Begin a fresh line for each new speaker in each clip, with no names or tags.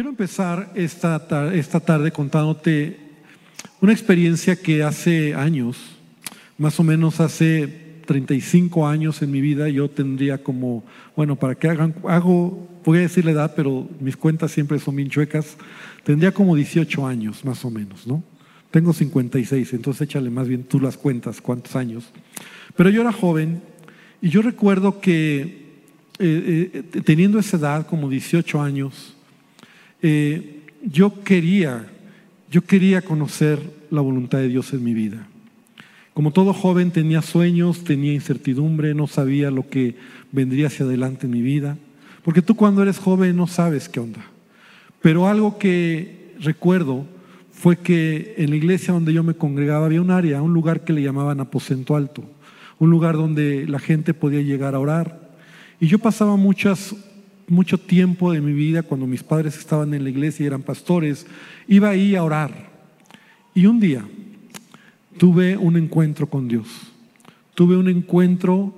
Quiero empezar esta, esta tarde contándote una experiencia que hace años, más o menos hace 35 años en mi vida, yo tendría como, bueno, para que hagan, hago, voy a decir la edad, pero mis cuentas siempre son bien chuecas, tendría como 18 años, más o menos, ¿no? Tengo 56, entonces échale más bien tú las cuentas, cuántos años. Pero yo era joven y yo recuerdo que eh, eh, teniendo esa edad, como 18 años, eh, yo quería, yo quería conocer la voluntad de Dios en mi vida. Como todo joven tenía sueños, tenía incertidumbre, no sabía lo que vendría hacia adelante en mi vida, porque tú cuando eres joven no sabes qué onda. Pero algo que recuerdo fue que en la iglesia donde yo me congregaba había un área, un lugar que le llamaban aposento alto, un lugar donde la gente podía llegar a orar. Y yo pasaba muchas mucho tiempo de mi vida, cuando mis padres estaban en la iglesia y eran pastores, iba ahí a orar. Y un día tuve un encuentro con Dios. Tuve un encuentro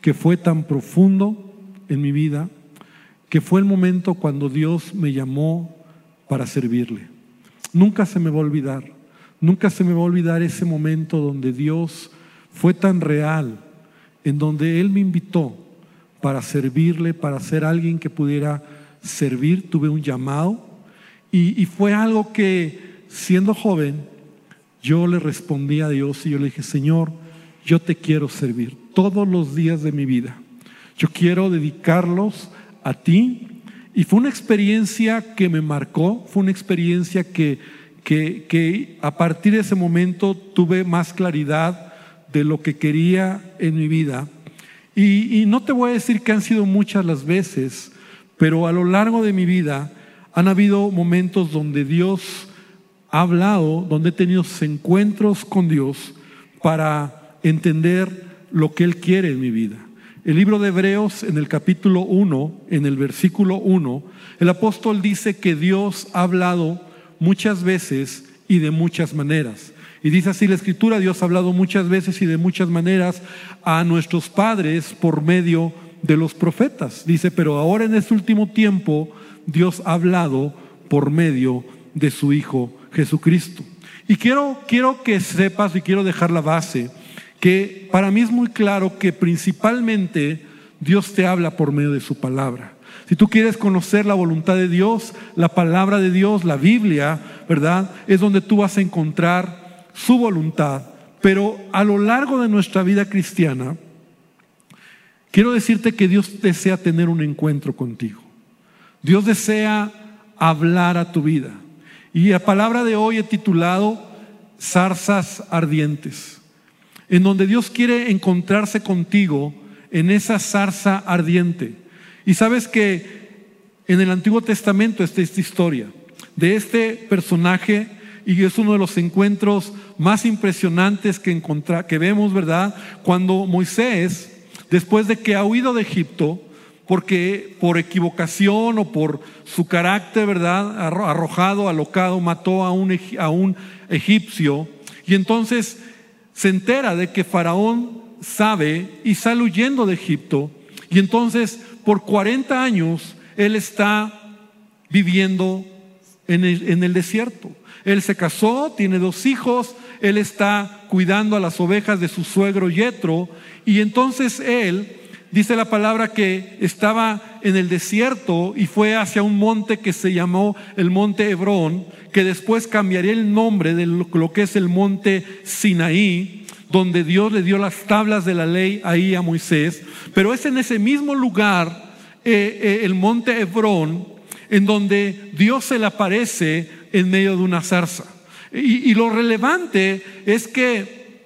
que fue tan profundo en mi vida, que fue el momento cuando Dios me llamó para servirle. Nunca se me va a olvidar, nunca se me va a olvidar ese momento donde Dios fue tan real, en donde Él me invitó para servirle, para ser alguien que pudiera servir. Tuve un llamado y, fue algo que siendo joven yo le respondí a Dios y yo le dije, Señor, yo te quiero servir todos los días de mi vida. Yo quiero dedicarlos a ti. Y fue una experiencia que me marcó, fue una experiencia que, que, que, a partir de ese momento tuve más claridad de lo que quería en mi vida. Y, no te voy a decir que han sido muchas las veces, pero a lo largo de mi vida han habido momentos donde Dios ha hablado, donde he tenido encuentros con Dios para entender lo que Él quiere en mi vida. El libro de Hebreos en el capítulo 1, en el versículo 1, el apóstol dice que Dios ha hablado muchas veces y de muchas maneras. Y dice así la escritura, Dios ha hablado muchas veces y de muchas maneras a nuestros padres por medio de los profetas. Dice, pero ahora en este último tiempo Dios ha hablado por medio de su Hijo Jesucristo. Y quiero, quiero que sepas y quiero dejar la base, que para mí es muy claro que principalmente Dios te habla por medio de su palabra. Si tú quieres conocer la voluntad de Dios, la palabra de Dios, la Biblia, ¿verdad? Es donde tú vas a encontrar su voluntad, pero a lo largo de nuestra vida cristiana, quiero decirte que Dios desea tener un encuentro contigo. Dios desea hablar a tu vida. Y la palabra de hoy he titulado Zarzas Ardientes, en donde Dios quiere encontrarse contigo en esa zarza ardiente. Y sabes que en el Antiguo Testamento está esta historia de este personaje y es uno de los encuentros más impresionantes que, que vemos, ¿verdad? Cuando Moisés, después de que ha huido de Egipto, porque por equivocación o por su carácter, ¿verdad? Arrojado, alocado, mató a un, a un egipcio. Y entonces se entera de que Faraón sabe y sale huyendo de Egipto. Y entonces por 40 años él está viviendo en el desierto. Él se casó, tiene dos hijos, él está cuidando a las ovejas de su suegro Yetro y entonces él dice la palabra que estaba en el desierto y fue hacia un monte que se llamó el monte Hebrón, que después cambiaría el nombre de lo que es el monte Sinaí, donde Dios le dio las tablas de la ley ahí a Moisés, pero es en ese mismo lugar, eh, eh, el monte Hebrón, en donde Dios se le aparece en medio de una zarza. Y, lo relevante es que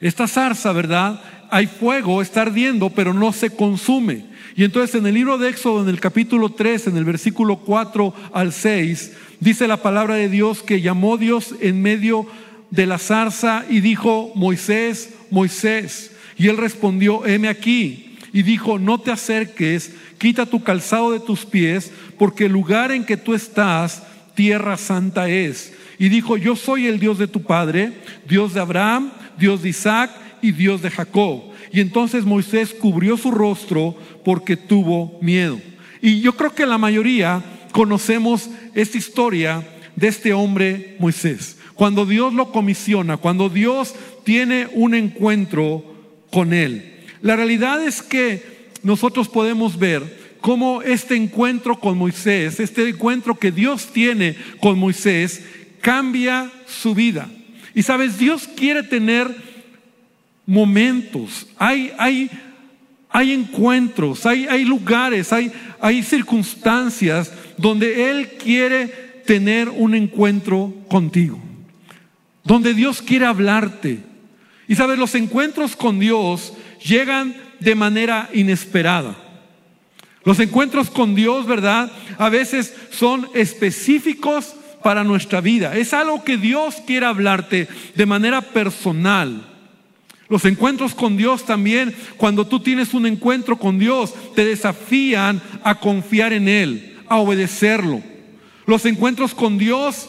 esta zarza, ¿verdad? Hay fuego, está ardiendo, pero no se consume. Y entonces en el libro de Éxodo, en el capítulo 3, en el versículo 4 al 6, dice la palabra de Dios que llamó Dios en medio de la zarza y dijo, Moisés, Moisés. Y él respondió, heme aquí. Y dijo, no te acerques, quita tu calzado de tus pies, porque el lugar en que tú estás tierra santa es. Y dijo, yo soy el Dios de tu padre, Dios de Abraham, Dios de Isaac y Dios de Jacob. Y entonces Moisés cubrió su rostro porque tuvo miedo. Y yo creo que la mayoría conocemos esta historia de este hombre Moisés. Cuando Dios lo comisiona, cuando Dios tiene un encuentro con él. La realidad es que nosotros podemos ver cómo este encuentro con Moisés, este encuentro que Dios tiene con Moisés, cambia su vida. Y sabes, Dios quiere tener momentos, hay, hay, hay encuentros, hay, hay lugares, hay, hay circunstancias donde Él quiere tener un encuentro contigo, donde Dios quiere hablarte. Y sabes, los encuentros con Dios llegan de manera inesperada. Los encuentros con Dios, ¿verdad? A veces son específicos para nuestra vida. Es algo que Dios quiere hablarte de manera personal. Los encuentros con Dios también, cuando tú tienes un encuentro con Dios, te desafían a confiar en Él, a obedecerlo. Los encuentros con Dios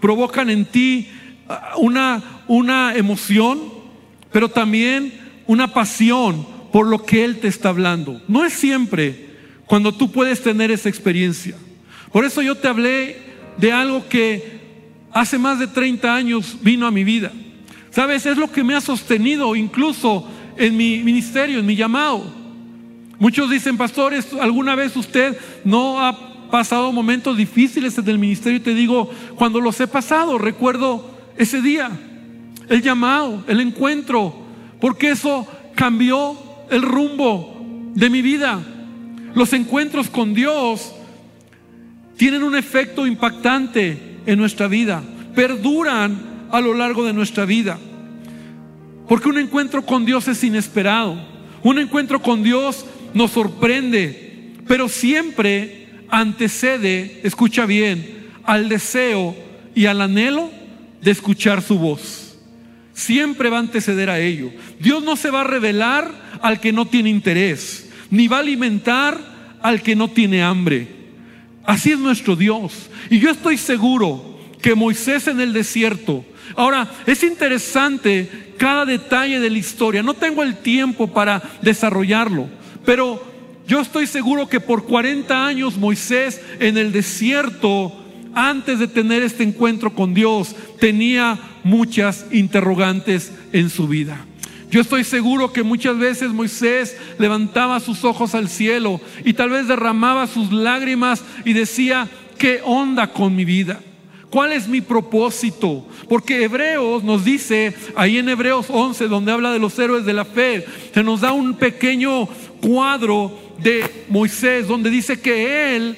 provocan en ti ah, una, una emoción, pero también una pasión por lo que Él te está hablando. No es siempre cuando tú puedes tener esa experiencia. Por eso yo te hablé de algo que hace más de 30 años vino a mi vida. ¿Sabes? Es lo que me ha sostenido incluso en mi ministerio, en mi llamado. Muchos dicen, pastores, ¿alguna vez usted no ha pasado momentos difíciles en el ministerio? Y te digo, cuando los he pasado, recuerdo ese día, el llamado, el encuentro, porque eso cambió el rumbo de mi vida. Los encuentros con Dios tienen un efecto impactante en nuestra vida, perduran a lo largo de nuestra vida. Porque un encuentro con Dios es inesperado, un encuentro con Dios nos sorprende, pero siempre antecede, escucha bien, al deseo y al anhelo de escuchar su voz. Siempre va a anteceder a ello. Dios no se va a revelar al que no tiene interés, ni va a alimentar al que no tiene hambre. Así es nuestro Dios. Y yo estoy seguro que Moisés en el desierto, ahora es interesante cada detalle de la historia, no tengo el tiempo para desarrollarlo, pero yo estoy seguro que por 40 años Moisés en el desierto, antes de tener este encuentro con Dios, tenía muchas interrogantes en su vida. Yo estoy seguro que muchas veces Moisés levantaba sus ojos al cielo y tal vez derramaba sus lágrimas y decía, ¿qué onda con mi vida? ¿Cuál es mi propósito? Porque Hebreos nos dice, ahí en Hebreos 11, donde habla de los héroes de la fe, se nos da un pequeño cuadro de Moisés, donde dice que él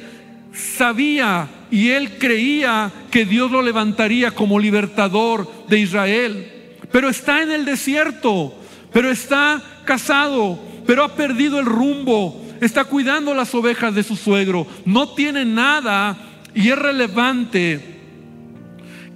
sabía y él creía que Dios lo levantaría como libertador de Israel. Pero está en el desierto pero está casado, pero ha perdido el rumbo, está cuidando las ovejas de su suegro, no tiene nada y es relevante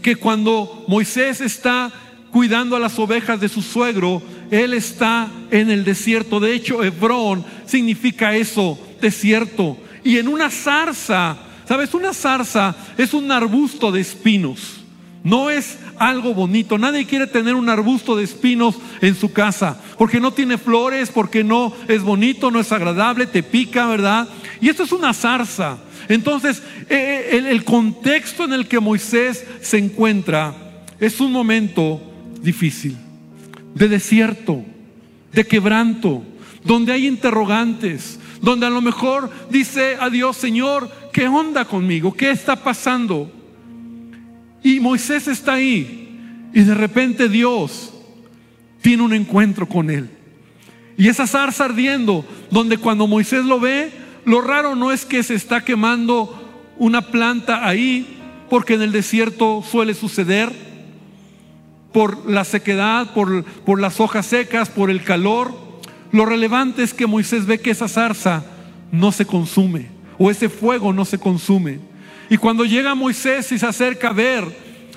que cuando Moisés está cuidando a las ovejas de su suegro, él está en el desierto. De hecho, Hebrón significa eso, desierto. Y en una zarza, ¿sabes? Una zarza es un arbusto de espinos. No es algo bonito. Nadie quiere tener un arbusto de espinos en su casa, porque no tiene flores, porque no es bonito, no es agradable, te pica, ¿verdad? Y esto es una zarza. Entonces, eh, eh, el contexto en el que Moisés se encuentra es un momento difícil, de desierto, de quebranto, donde hay interrogantes, donde a lo mejor dice a Dios, Señor, ¿qué onda conmigo? ¿Qué está pasando? Y Moisés está ahí. Y de repente Dios tiene un encuentro con él. Y esa zarza ardiendo, donde cuando Moisés lo ve, lo raro no es que se está quemando una planta ahí, porque en el desierto suele suceder, por la sequedad, por, por las hojas secas, por el calor. Lo relevante es que Moisés ve que esa zarza no se consume, o ese fuego no se consume. Y cuando llega Moisés y se acerca a ver,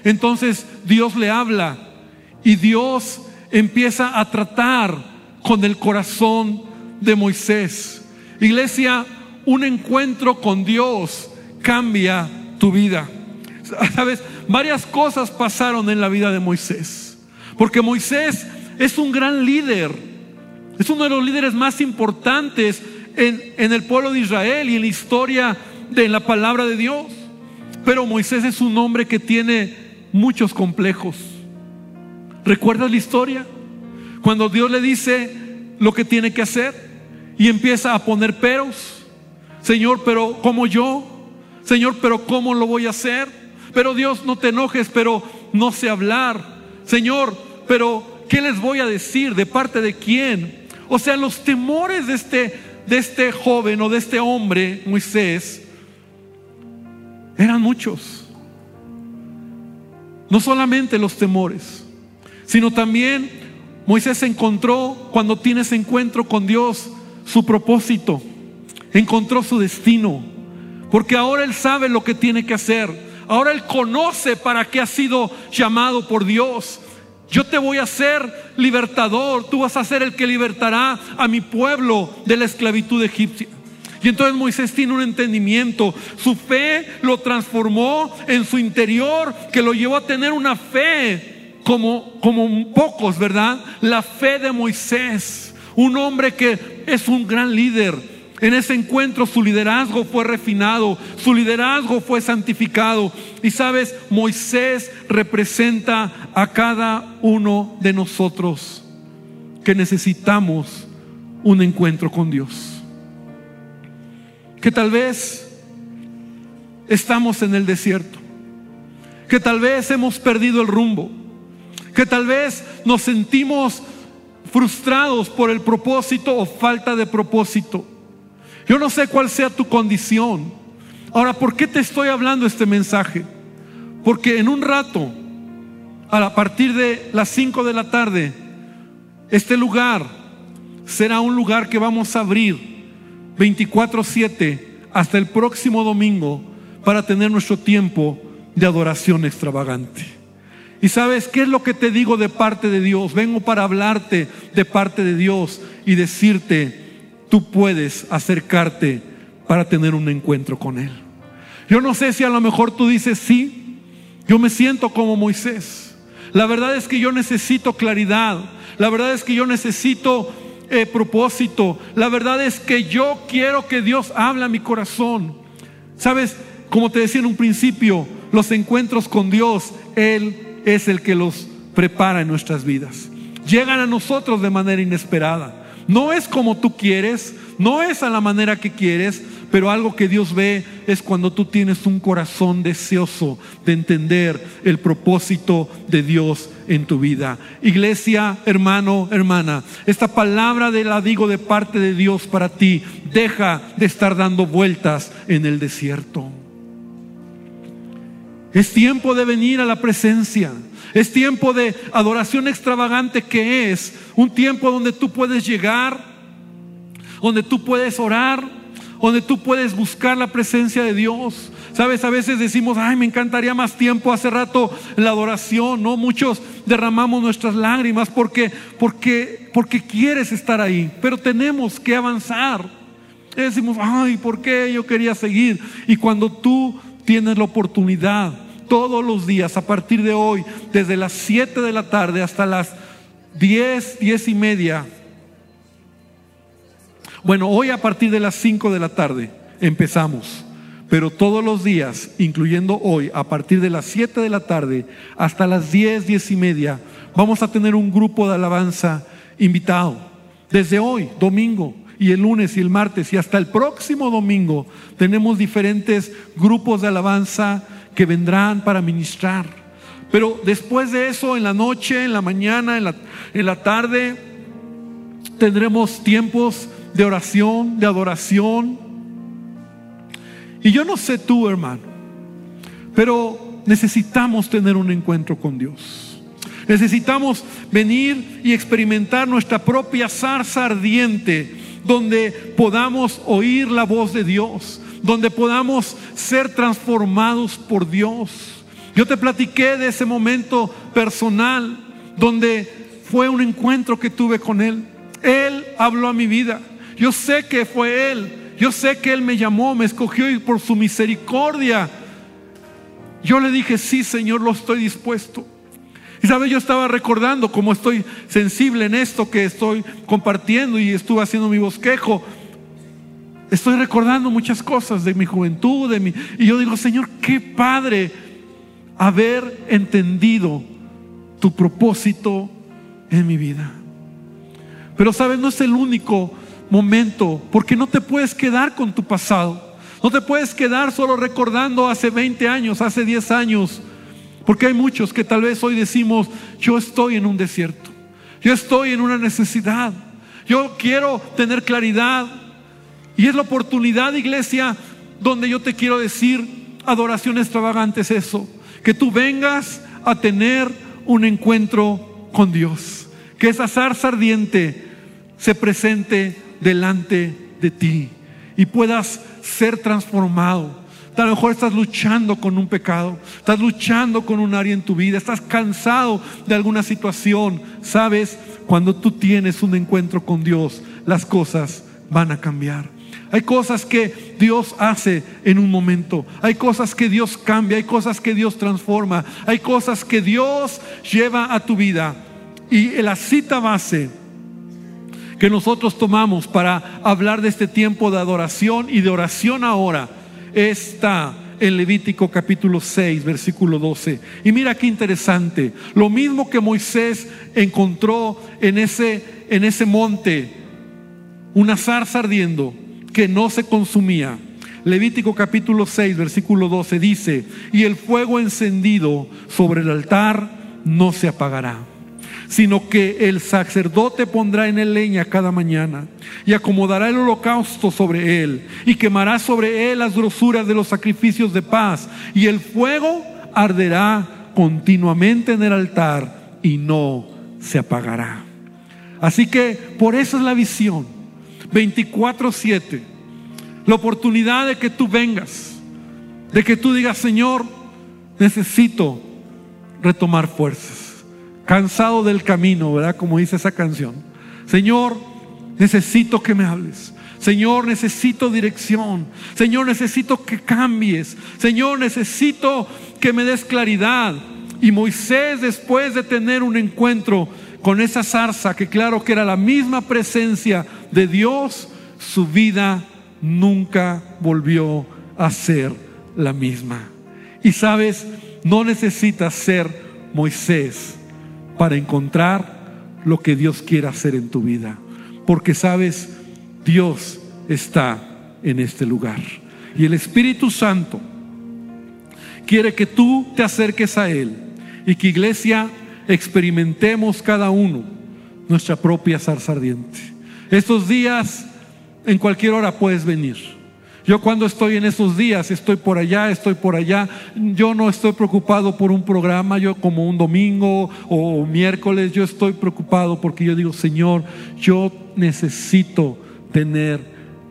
entonces Dios le habla y Dios empieza a tratar con el corazón de Moisés. Iglesia, un encuentro con Dios cambia tu vida. Sabes, varias cosas pasaron en la vida de Moisés. Porque Moisés es un gran líder. Es uno de los líderes más importantes en, en el pueblo de Israel y en la historia de la palabra de Dios. Pero Moisés es un hombre que tiene muchos complejos. ¿Recuerdas la historia? Cuando Dios le dice lo que tiene que hacer y empieza a poner peros. Señor, pero ¿cómo yo? Señor, pero ¿cómo lo voy a hacer? Pero Dios, no te enojes, pero no sé hablar. Señor, pero ¿qué les voy a decir? ¿De parte de quién? O sea, los temores de este, de este joven o de este hombre, Moisés, eran muchos. No solamente los temores, sino también Moisés encontró, cuando tienes encuentro con Dios, su propósito, encontró su destino, porque ahora él sabe lo que tiene que hacer, ahora él conoce para qué ha sido llamado por Dios. Yo te voy a hacer libertador, tú vas a ser el que libertará a mi pueblo de la esclavitud egipcia. Y entonces Moisés tiene un entendimiento. Su fe lo transformó en su interior, que lo llevó a tener una fe como, como pocos, ¿verdad? La fe de Moisés. Un hombre que es un gran líder. En ese encuentro su liderazgo fue refinado, su liderazgo fue santificado. Y sabes, Moisés representa a cada uno de nosotros que necesitamos un encuentro con Dios que tal vez estamos en el desierto, que tal vez hemos perdido el rumbo, que tal vez nos sentimos frustrados por el propósito o falta de propósito. Yo no sé cuál sea tu condición. Ahora, ¿por qué te estoy hablando este mensaje? Porque en un rato, a partir de las 5 de la tarde, este lugar será un lugar que vamos a abrir 24/7 hasta el próximo domingo para tener nuestro tiempo de adoración extravagante. Y sabes, ¿qué es lo que te digo de parte de Dios? Vengo para hablarte de parte de Dios y decirte, tú puedes acercarte para tener un encuentro con Él. Yo no sé si a lo mejor tú dices, sí, yo me siento como Moisés. La verdad es que yo necesito claridad. La verdad es que yo necesito eh, propósito. La verdad es que yo quiero que Dios hable a mi corazón. Sabes, como te decía en un principio, los encuentros con Dios, Él es el que los prepara en nuestras vidas. Llegan a nosotros de manera inesperada. No es como tú quieres, no es a la manera que quieres, pero algo que Dios ve es cuando tú tienes un corazón deseoso de entender el propósito de Dios en tu vida. Iglesia, hermano, hermana, esta palabra de la digo de parte de Dios para ti. Deja de estar dando vueltas en el desierto. Es tiempo de venir a la presencia. Es tiempo de adoración extravagante que es un tiempo donde tú puedes llegar, donde tú puedes orar, donde tú puedes buscar la presencia de Dios. Sabes, a veces decimos, ay, me encantaría más tiempo hace rato la adoración, ¿no? Muchos derramamos nuestras lágrimas porque, porque, porque quieres estar ahí, pero tenemos que avanzar. Y decimos, ay, ¿por qué yo quería seguir? Y cuando tú tienes la oportunidad, todos los días, a partir de hoy, desde las 7 de la tarde hasta las 10, 10 y media, bueno, hoy a partir de las 5 de la tarde empezamos, pero todos los días, incluyendo hoy, a partir de las 7 de la tarde hasta las 10, 10 y media, vamos a tener un grupo de alabanza invitado. Desde hoy, domingo, y el lunes y el martes y hasta el próximo domingo tenemos diferentes grupos de alabanza que vendrán para ministrar. Pero después de eso, en la noche, en la mañana, en la, en la tarde, tendremos tiempos de oración, de adoración. Y yo no sé tú, hermano, pero necesitamos tener un encuentro con Dios. Necesitamos venir y experimentar nuestra propia zarza ardiente, donde podamos oír la voz de Dios, donde podamos ser transformados por Dios. Yo te platiqué de ese momento personal, donde fue un encuentro que tuve con Él. Él habló a mi vida. Yo sé que fue Él. Yo sé que Él me llamó, me escogió y por su misericordia. Yo le dije, sí, Señor, lo estoy dispuesto. Y sabes, yo estaba recordando cómo estoy sensible en esto que estoy compartiendo y estuve haciendo mi bosquejo. Estoy recordando muchas cosas de mi juventud, de mi, y yo digo, Señor, qué padre haber entendido tu propósito en mi vida. Pero sabes, no es el único momento, porque no te puedes quedar con tu pasado. No te puedes quedar solo recordando hace 20 años, hace 10 años, porque hay muchos que tal vez hoy decimos, yo estoy en un desierto, yo estoy en una necesidad, yo quiero tener claridad. Y es la oportunidad, iglesia, donde yo te quiero decir, adoración extravagante es eso, que tú vengas a tener un encuentro con Dios, que esa zarza ardiente se presente delante de ti y puedas ser transformado. A lo mejor estás luchando con un pecado, estás luchando con un área en tu vida, estás cansado de alguna situación. Sabes, cuando tú tienes un encuentro con Dios, las cosas van a cambiar. Hay cosas que Dios hace en un momento. Hay cosas que Dios cambia. Hay cosas que Dios transforma. Hay cosas que Dios lleva a tu vida. Y la cita base que nosotros tomamos para hablar de este tiempo de adoración y de oración ahora está en Levítico capítulo 6, versículo 12. Y mira qué interesante. Lo mismo que Moisés encontró en ese, en ese monte, una zarza ardiendo que no se consumía. Levítico capítulo 6, versículo 12 dice, y el fuego encendido sobre el altar no se apagará sino que el sacerdote pondrá en él leña cada mañana y acomodará el holocausto sobre él y quemará sobre él las grosuras de los sacrificios de paz y el fuego arderá continuamente en el altar y no se apagará. Así que por eso es la visión. 24/7, la oportunidad de que tú vengas, de que tú digas, Señor, necesito retomar fuerzas cansado del camino, ¿verdad? Como dice esa canción. Señor, necesito que me hables. Señor, necesito dirección. Señor, necesito que cambies. Señor, necesito que me des claridad. Y Moisés, después de tener un encuentro con esa zarza, que claro que era la misma presencia de Dios, su vida nunca volvió a ser la misma. Y sabes, no necesitas ser Moisés para encontrar lo que Dios quiere hacer en tu vida. Porque sabes, Dios está en este lugar. Y el Espíritu Santo quiere que tú te acerques a Él y que iglesia experimentemos cada uno nuestra propia zarza ardiente. Estos días, en cualquier hora puedes venir. Yo cuando estoy en esos días, estoy por allá, estoy por allá, yo no estoy preocupado por un programa, yo como un domingo o miércoles, yo estoy preocupado porque yo digo, Señor, yo necesito tener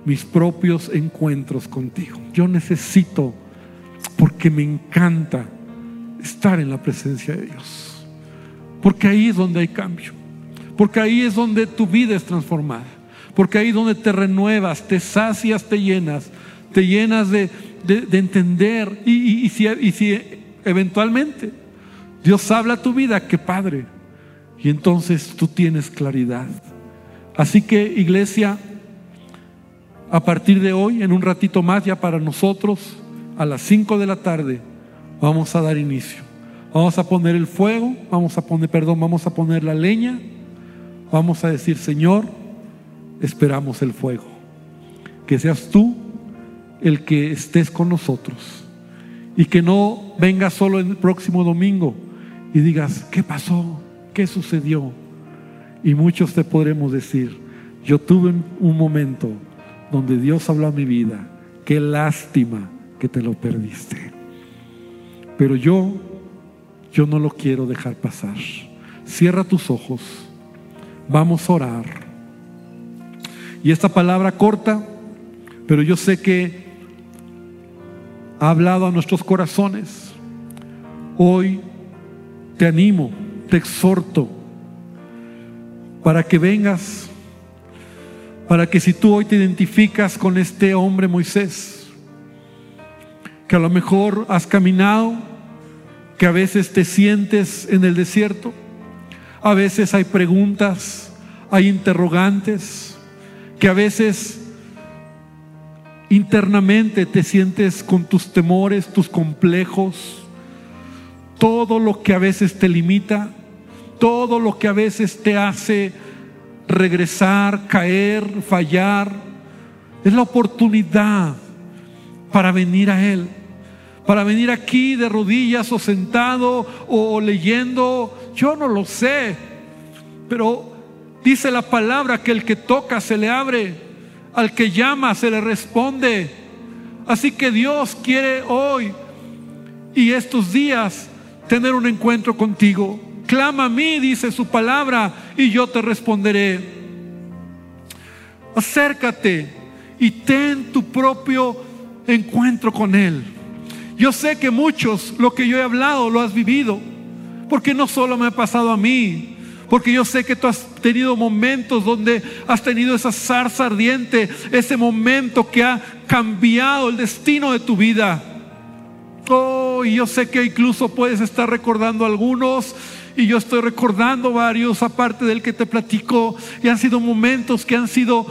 mis propios encuentros contigo. Yo necesito, porque me encanta estar en la presencia de Dios. Porque ahí es donde hay cambio. Porque ahí es donde tu vida es transformada. Porque ahí es donde te renuevas, te sacias, te llenas te llenas de, entender y, si, y si eventualmente Dios habla a tu vida, qué padre. Y entonces tú tienes claridad. Así que iglesia, a partir de hoy, en un ratito más ya para nosotros, a las 5 de la tarde, vamos a dar inicio. Vamos a poner el fuego, vamos a poner, perdón, vamos a poner la leña, vamos a decir, Señor, esperamos el fuego. Que seas tú el que estés con nosotros y que no vengas solo el próximo domingo y digas, ¿qué pasó? ¿Qué sucedió? Y muchos te podremos decir, yo tuve un momento donde Dios habló a mi vida, qué lástima que te lo perdiste. Pero yo, yo no lo quiero dejar pasar. Cierra tus ojos, vamos a orar. Y esta palabra corta, pero yo sé que ha hablado a nuestros corazones. Hoy te animo, te exhorto para que vengas, para que si tú hoy te identificas con este hombre Moisés, que a lo mejor has caminado, que a veces te sientes en el desierto, a veces hay preguntas, hay interrogantes, que a veces internamente te sientes con tus temores, tus complejos, todo lo que a veces te limita, todo lo que a veces te hace regresar, caer, fallar, es la oportunidad para venir a Él, para venir aquí de rodillas o sentado o leyendo, yo no lo sé, pero dice la palabra que el que toca se le abre, al que llama se le responde. Así que Dios quiere hoy y estos días tener un encuentro contigo. Clama a mí, dice su palabra, y yo te responderé. Acércate y ten tu propio encuentro con Él. Yo sé que muchos, lo que yo he hablado, lo has vivido, porque no solo me ha pasado a mí, porque yo sé que tú has tenido momentos donde has tenido esa zarza ardiente, ese momento que ha cambiado el destino de tu vida. Oh, y yo sé que incluso puedes estar recordando algunos y yo estoy recordando varios aparte del que te platico y han sido momentos que han sido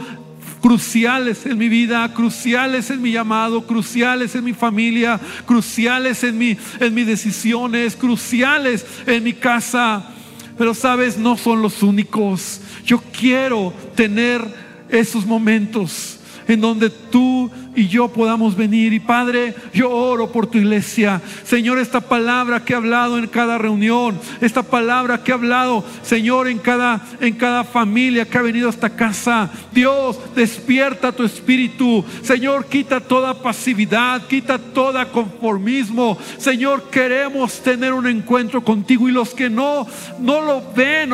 cruciales en mi vida, cruciales en mi llamado, cruciales en mi familia, cruciales en, mi, en mis decisiones, cruciales en mi casa. Pero sabes, no son los únicos. Yo quiero tener esos momentos en donde tú y yo podamos venir. Y Padre, yo oro por tu iglesia. Señor, esta palabra que he hablado en cada reunión, esta palabra que he hablado, Señor, en cada, en cada familia que ha venido a esta casa. Dios, despierta tu espíritu. Señor, quita toda pasividad, quita toda conformismo. Señor, queremos tener un encuentro contigo y los que no, no lo ven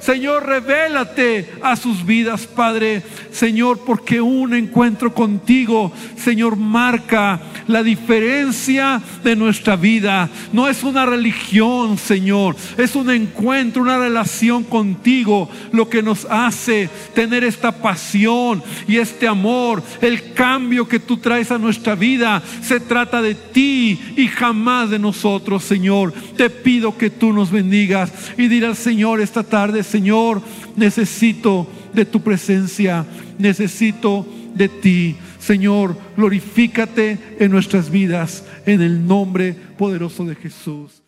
Señor, revélate a sus vidas, Padre. Señor, porque un encuentro contigo Señor, marca la diferencia de nuestra vida. No es una religión, Señor, es un encuentro, una relación contigo, lo que nos hace tener esta pasión y este amor. El cambio que tú traes a nuestra vida se trata de ti y jamás de nosotros, Señor. Te pido que tú nos bendigas y dirás Señor esta tarde, Señor, necesito de tu presencia, necesito de ti. Señor, glorifícate en nuestras vidas en el nombre poderoso de Jesús.